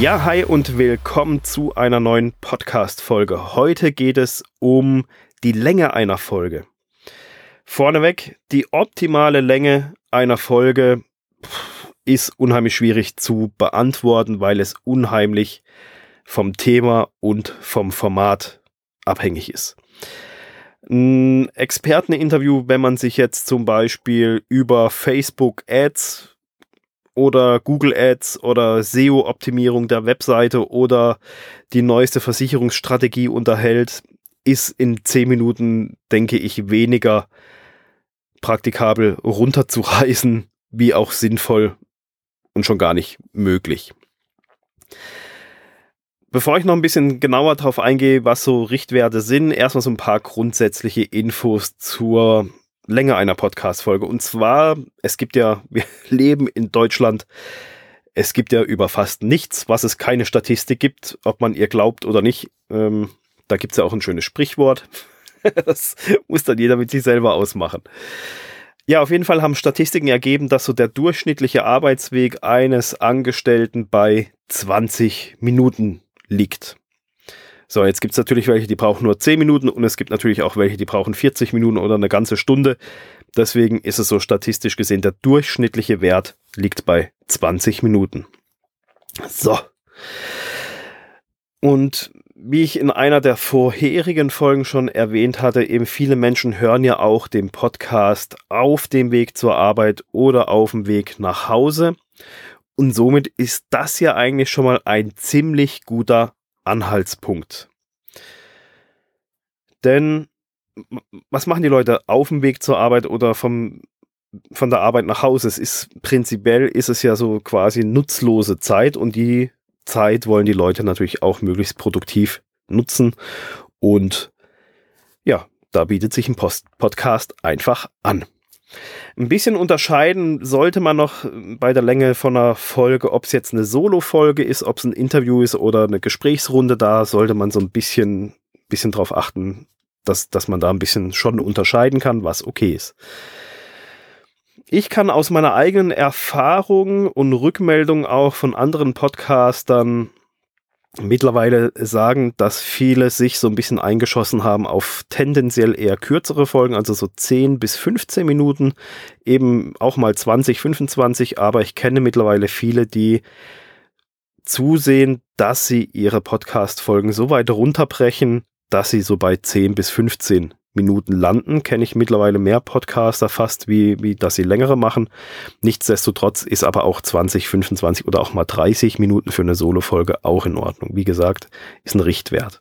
Ja, hi und willkommen zu einer neuen Podcast-Folge. Heute geht es um die Länge einer Folge. Vorneweg, die optimale Länge einer Folge ist unheimlich schwierig zu beantworten, weil es unheimlich vom Thema und vom Format abhängig ist. Ein Experteninterview, wenn man sich jetzt zum Beispiel über Facebook Ads oder Google Ads oder SEO-Optimierung der Webseite oder die neueste Versicherungsstrategie unterhält, ist in zehn Minuten, denke ich, weniger praktikabel runterzureißen, wie auch sinnvoll und schon gar nicht möglich. Bevor ich noch ein bisschen genauer darauf eingehe, was so Richtwerte sind, erstmal so ein paar grundsätzliche Infos zur Länge einer Podcast-Folge. Und zwar, es gibt ja, wir leben in Deutschland, es gibt ja über fast nichts, was es keine Statistik gibt, ob man ihr glaubt oder nicht. Ähm, da gibt es ja auch ein schönes Sprichwort. das muss dann jeder mit sich selber ausmachen. Ja, auf jeden Fall haben Statistiken ergeben, dass so der durchschnittliche Arbeitsweg eines Angestellten bei 20 Minuten liegt. So, jetzt gibt es natürlich welche, die brauchen nur 10 Minuten und es gibt natürlich auch welche, die brauchen 40 Minuten oder eine ganze Stunde. Deswegen ist es so statistisch gesehen, der durchschnittliche Wert liegt bei 20 Minuten. So. Und wie ich in einer der vorherigen Folgen schon erwähnt hatte, eben viele Menschen hören ja auch den Podcast auf dem Weg zur Arbeit oder auf dem Weg nach Hause. Und somit ist das ja eigentlich schon mal ein ziemlich guter Anhaltspunkt. Denn was machen die Leute auf dem Weg zur Arbeit oder vom, von der Arbeit nach Hause? Es ist prinzipiell ist es ja so quasi nutzlose Zeit und die Zeit wollen die Leute natürlich auch möglichst produktiv nutzen. Und ja, da bietet sich ein Post Podcast einfach an. Ein bisschen unterscheiden sollte man noch bei der Länge von einer Folge, ob es jetzt eine Solo-Folge ist, ob es ein Interview ist oder eine Gesprächsrunde. Da sollte man so ein bisschen, bisschen drauf achten, dass, dass man da ein bisschen schon unterscheiden kann, was okay ist. Ich kann aus meiner eigenen Erfahrung und Rückmeldung auch von anderen Podcastern mittlerweile sagen, dass viele sich so ein bisschen eingeschossen haben auf tendenziell eher kürzere Folgen, also so 10 bis 15 Minuten, eben auch mal 20, 25, aber ich kenne mittlerweile viele, die zusehen, dass sie ihre Podcast-Folgen so weit runterbrechen, dass sie so bei 10 bis 15 Minuten landen. Kenne ich mittlerweile mehr Podcaster fast, wie, wie dass sie längere machen. Nichtsdestotrotz ist aber auch 20, 25 oder auch mal 30 Minuten für eine Solo-Folge auch in Ordnung. Wie gesagt, ist ein Richtwert.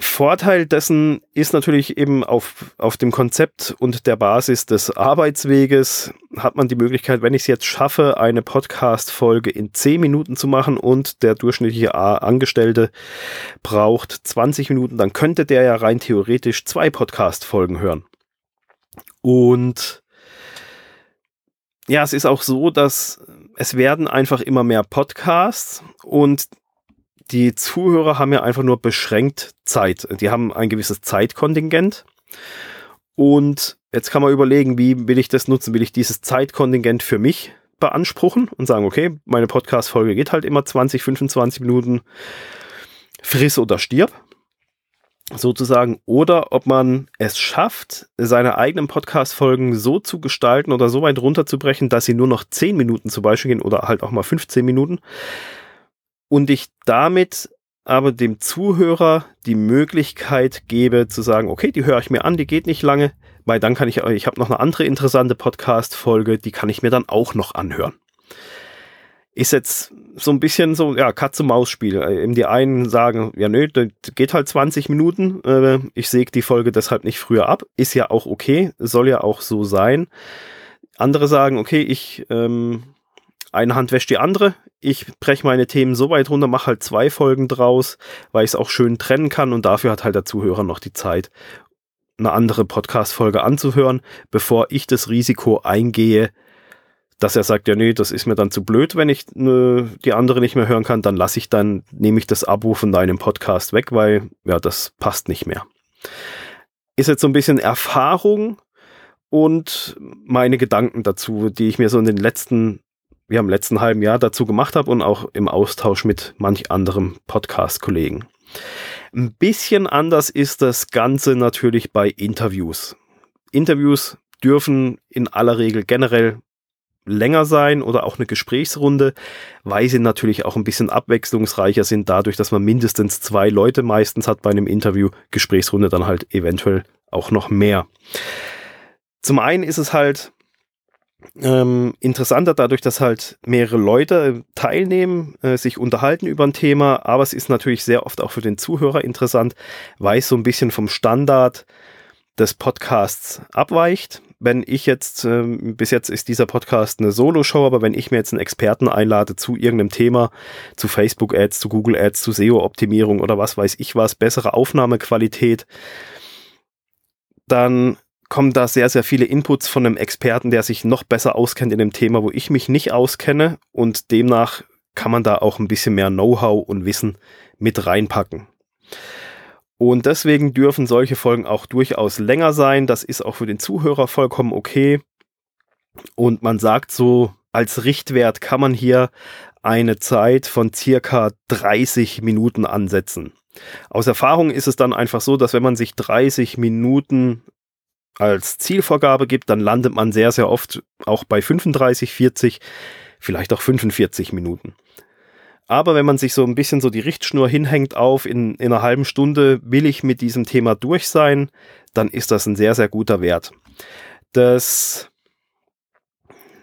Vorteil dessen ist natürlich eben auf, auf dem Konzept und der Basis des Arbeitsweges hat man die Möglichkeit, wenn ich es jetzt schaffe, eine Podcast-Folge in 10 Minuten zu machen und der durchschnittliche Angestellte braucht 20 Minuten, dann könnte der ja rein theoretisch zwei Podcast-Folgen hören. Und ja, es ist auch so, dass es werden einfach immer mehr Podcasts und die Zuhörer haben ja einfach nur beschränkt Zeit. Die haben ein gewisses Zeitkontingent. Und jetzt kann man überlegen, wie will ich das nutzen? Will ich dieses Zeitkontingent für mich beanspruchen und sagen, okay, meine Podcast-Folge geht halt immer 20, 25 Minuten, friss oder stirb, sozusagen, oder ob man es schafft, seine eigenen Podcast-Folgen so zu gestalten oder so weit runterzubrechen, dass sie nur noch 10 Minuten zum Beispiel gehen oder halt auch mal 15 Minuten, und ich damit aber dem Zuhörer die Möglichkeit gebe zu sagen, okay, die höre ich mir an, die geht nicht lange, weil dann kann ich, ich habe noch eine andere interessante Podcast-Folge, die kann ich mir dann auch noch anhören. Ist jetzt so ein bisschen so, ja, Katze-Maus-Spiel. Die einen sagen, ja, nö, das geht halt 20 Minuten, äh, ich säge die Folge deshalb nicht früher ab. Ist ja auch okay, soll ja auch so sein. Andere sagen, okay, ich ähm, eine Hand wäscht die andere. Ich breche meine Themen so weit runter, mache halt zwei Folgen draus, weil ich es auch schön trennen kann und dafür hat halt der Zuhörer noch die Zeit, eine andere Podcast-Folge anzuhören, bevor ich das Risiko eingehe, dass er sagt, ja nee, das ist mir dann zu blöd, wenn ich äh, die andere nicht mehr hören kann, dann lasse ich dann, nehme ich das Abo von deinem Podcast weg, weil ja, das passt nicht mehr. Ist jetzt so ein bisschen Erfahrung und meine Gedanken dazu, die ich mir so in den letzten ja, im letzten halben Jahr dazu gemacht habe und auch im Austausch mit manch anderem Podcast-Kollegen. Ein bisschen anders ist das Ganze natürlich bei Interviews. Interviews dürfen in aller Regel generell länger sein oder auch eine Gesprächsrunde, weil sie natürlich auch ein bisschen abwechslungsreicher sind, dadurch, dass man mindestens zwei Leute meistens hat bei einem Interview, Gesprächsrunde dann halt eventuell auch noch mehr. Zum einen ist es halt ähm, interessanter dadurch, dass halt mehrere Leute teilnehmen, äh, sich unterhalten über ein Thema, aber es ist natürlich sehr oft auch für den Zuhörer interessant, weil es so ein bisschen vom Standard des Podcasts abweicht. Wenn ich jetzt, ähm, bis jetzt ist dieser Podcast eine Solo-Show, aber wenn ich mir jetzt einen Experten einlade zu irgendeinem Thema, zu Facebook-Ads, zu Google-Ads, zu SEO-Optimierung oder was weiß ich was, bessere Aufnahmequalität, dann kommen da sehr, sehr viele Inputs von einem Experten, der sich noch besser auskennt in dem Thema, wo ich mich nicht auskenne und demnach kann man da auch ein bisschen mehr Know-how und Wissen mit reinpacken. Und deswegen dürfen solche Folgen auch durchaus länger sein. Das ist auch für den Zuhörer vollkommen okay. Und man sagt so, als Richtwert kann man hier eine Zeit von circa 30 Minuten ansetzen. Aus Erfahrung ist es dann einfach so, dass wenn man sich 30 Minuten als Zielvorgabe gibt, dann landet man sehr, sehr oft auch bei 35, 40, vielleicht auch 45 Minuten. Aber wenn man sich so ein bisschen so die Richtschnur hinhängt auf, in, in einer halben Stunde will ich mit diesem Thema durch sein, dann ist das ein sehr, sehr guter Wert. Das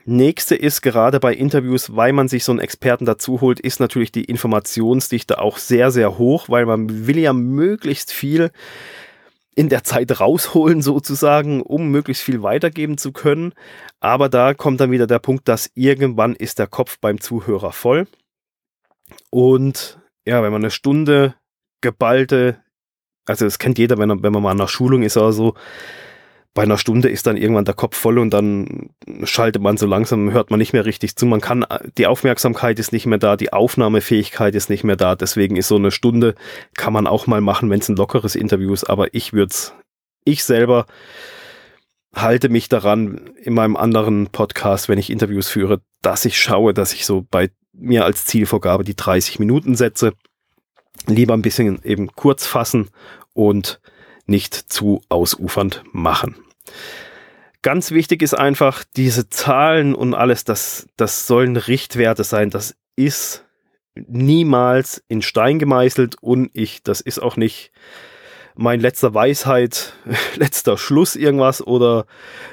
nächste ist gerade bei Interviews, weil man sich so einen Experten dazu holt, ist natürlich die Informationsdichte auch sehr, sehr hoch, weil man will ja möglichst viel in der Zeit rausholen sozusagen, um möglichst viel weitergeben zu können. Aber da kommt dann wieder der Punkt, dass irgendwann ist der Kopf beim Zuhörer voll. Und ja, wenn man eine Stunde geballte, also das kennt jeder, wenn, wenn man mal an der Schulung ist oder so, bei einer Stunde ist dann irgendwann der Kopf voll und dann schaltet man so langsam, hört man nicht mehr richtig zu. Man kann, die Aufmerksamkeit ist nicht mehr da, die Aufnahmefähigkeit ist nicht mehr da. Deswegen ist so eine Stunde, kann man auch mal machen, wenn es ein lockeres Interview ist. Aber ich würde es, ich selber halte mich daran in meinem anderen Podcast, wenn ich Interviews führe, dass ich schaue, dass ich so bei mir als Zielvorgabe die 30 Minuten setze. Lieber ein bisschen eben kurz fassen und nicht zu ausufernd machen. Ganz wichtig ist einfach, diese Zahlen und alles, das, das sollen Richtwerte sein. Das ist niemals in Stein gemeißelt und ich, das ist auch nicht mein letzter Weisheit, letzter Schluss irgendwas oder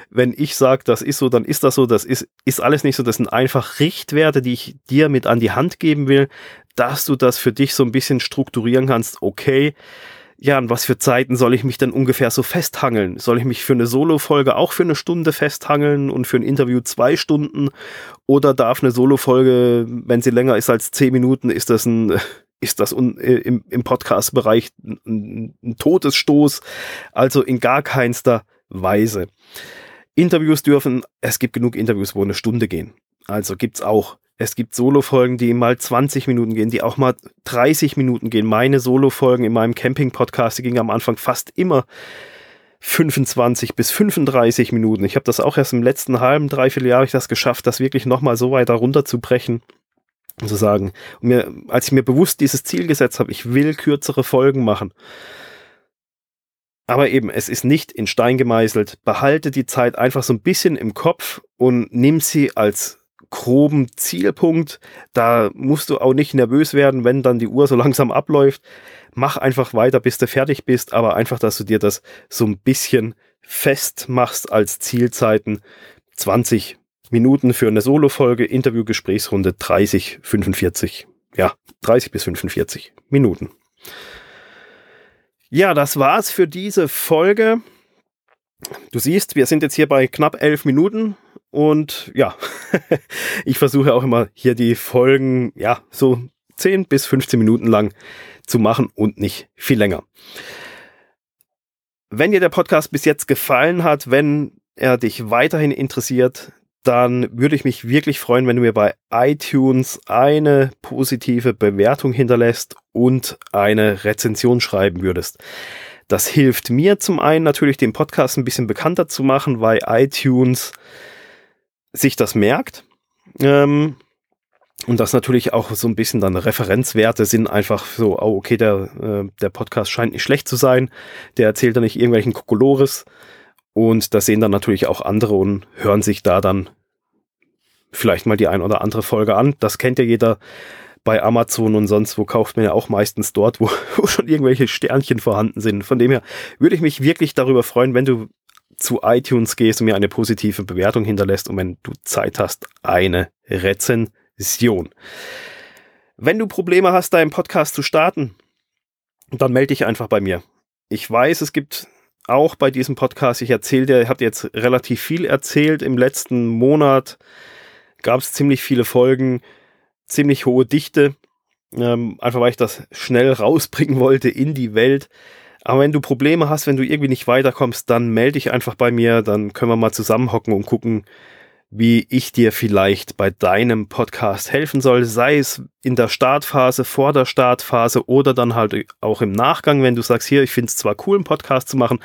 wenn ich sage, das ist so, dann ist das so, das ist, ist alles nicht so, das sind einfach Richtwerte, die ich dir mit an die Hand geben will, dass du das für dich so ein bisschen strukturieren kannst, okay, ja, an was für Zeiten soll ich mich denn ungefähr so festhangeln? Soll ich mich für eine Solo-Folge auch für eine Stunde festhangeln und für ein Interview zwei Stunden? Oder darf eine Solo-Folge, wenn sie länger ist als zehn Minuten, ist das ein, ist das un, äh, im, im Podcast-Bereich ein, ein Todesstoß? Also in gar keinster Weise. Interviews dürfen, es gibt genug Interviews, wo eine Stunde gehen. Also gibt's auch. Es gibt Solo-Folgen, die mal 20 Minuten gehen, die auch mal 30 Minuten gehen. Meine Solo-Folgen in meinem Camping-Podcast, die gingen am Anfang fast immer 25 bis 35 Minuten. Ich habe das auch erst im letzten halben, dreiviertel Jahr ich das geschafft, das wirklich nochmal so weiter runterzubrechen und zu sagen, und mir, als ich mir bewusst dieses Ziel gesetzt habe, ich will kürzere Folgen machen. Aber eben, es ist nicht in Stein gemeißelt. Behalte die Zeit einfach so ein bisschen im Kopf und nimm sie als groben Zielpunkt. Da musst du auch nicht nervös werden, wenn dann die Uhr so langsam abläuft. Mach einfach weiter, bis du fertig bist, aber einfach, dass du dir das so ein bisschen festmachst als Zielzeiten. 20 Minuten für eine Solo-Folge, Interview-Gesprächsrunde 30, 45. Ja, 30 bis 45 Minuten. Ja, das war's für diese Folge. Du siehst, wir sind jetzt hier bei knapp elf Minuten. Und ja, ich versuche auch immer hier die Folgen, ja, so 10 bis 15 Minuten lang zu machen und nicht viel länger. Wenn dir der Podcast bis jetzt gefallen hat, wenn er dich weiterhin interessiert, dann würde ich mich wirklich freuen, wenn du mir bei iTunes eine positive Bewertung hinterlässt und eine Rezension schreiben würdest. Das hilft mir zum einen natürlich, den Podcast ein bisschen bekannter zu machen, weil iTunes sich das merkt. Ähm, Und das natürlich auch so ein bisschen dann Referenzwerte sind einfach so, oh, okay, der, äh, der Podcast scheint nicht schlecht zu sein, der erzählt da nicht irgendwelchen Kokolores. Und das sehen dann natürlich auch andere und hören sich da dann vielleicht mal die ein oder andere Folge an. Das kennt ja jeder bei Amazon und sonst wo kauft man ja auch meistens dort, wo, wo schon irgendwelche Sternchen vorhanden sind. Von dem her würde ich mich wirklich darüber freuen, wenn du zu iTunes gehst und mir eine positive Bewertung hinterlässt und wenn du Zeit hast, eine Rezension. Wenn du Probleme hast, deinen Podcast zu starten, dann melde dich einfach bei mir. Ich weiß, es gibt auch bei diesem Podcast, ich erzähle dir, ich habe jetzt relativ viel erzählt. Im letzten Monat gab es ziemlich viele Folgen ziemlich hohe Dichte, ähm, einfach weil ich das schnell rausbringen wollte in die Welt. Aber wenn du Probleme hast, wenn du irgendwie nicht weiterkommst, dann melde dich einfach bei mir, dann können wir mal zusammenhocken und gucken, wie ich dir vielleicht bei deinem Podcast helfen soll, sei es in der Startphase, vor der Startphase oder dann halt auch im Nachgang, wenn du sagst, hier, ich finde es zwar cool, einen Podcast zu machen,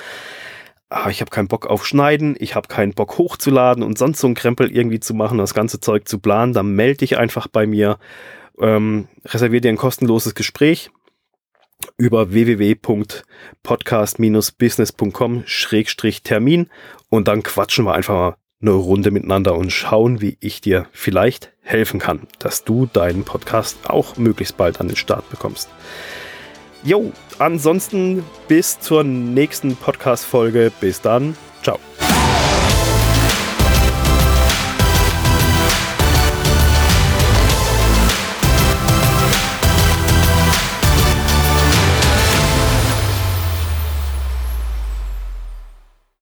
ah, ich habe keinen Bock auf Schneiden, ich habe keinen Bock hochzuladen und sonst so ein Krempel irgendwie zu machen, das ganze Zeug zu planen, dann melde dich einfach bei mir, ähm, reservier dir ein kostenloses Gespräch über www.podcast-business.com-termin und dann quatschen wir einfach mal eine Runde miteinander und schauen, wie ich dir vielleicht helfen kann, dass du deinen Podcast auch möglichst bald an den Start bekommst. Jo, ansonsten bis zur nächsten Podcast-Folge. Bis dann.